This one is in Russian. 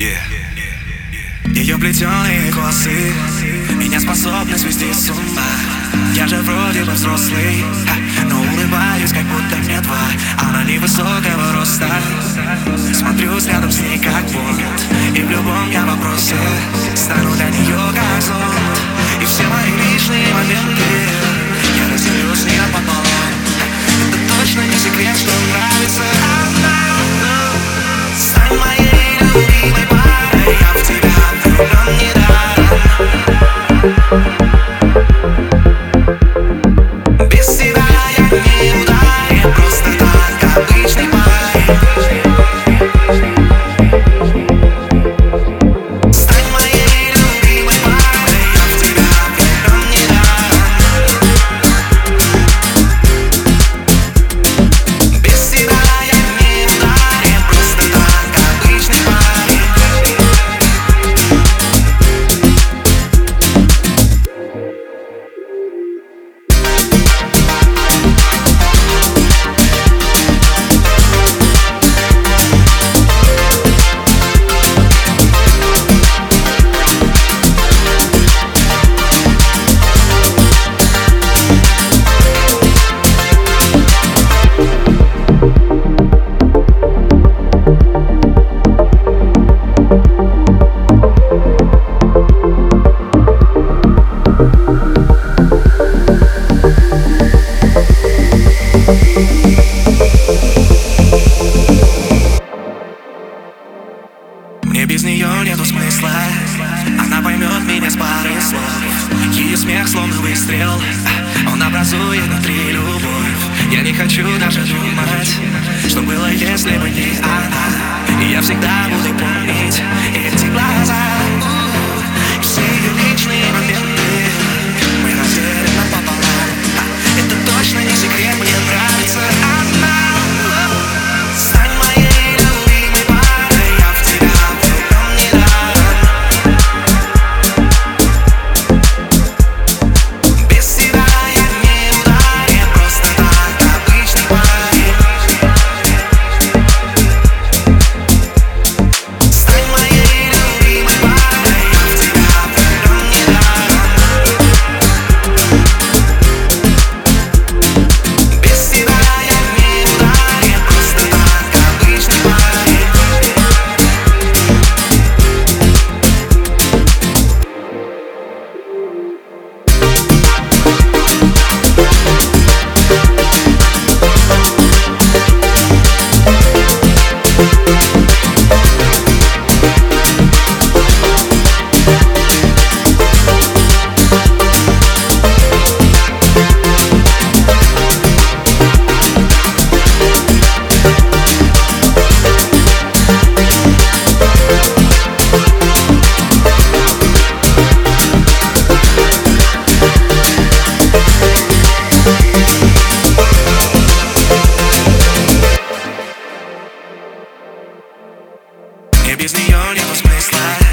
Ее плетеные косы Меня способны свести с ума. Я же вроде бы взрослый. Но улыбаюсь, как будто мне два. Она невысокого роста. Смотрюсь рядом с ней, как вот И в любом я вопросе Стану для нее как золот И все мои личные моменты Я разделю с ней пополам Это точно не секрет, что нравится I'm. Смех словно выстрел. Он образует внутри любовь. Я не хочу даже думать Что было, если бы не она. И я всегда baby's the only one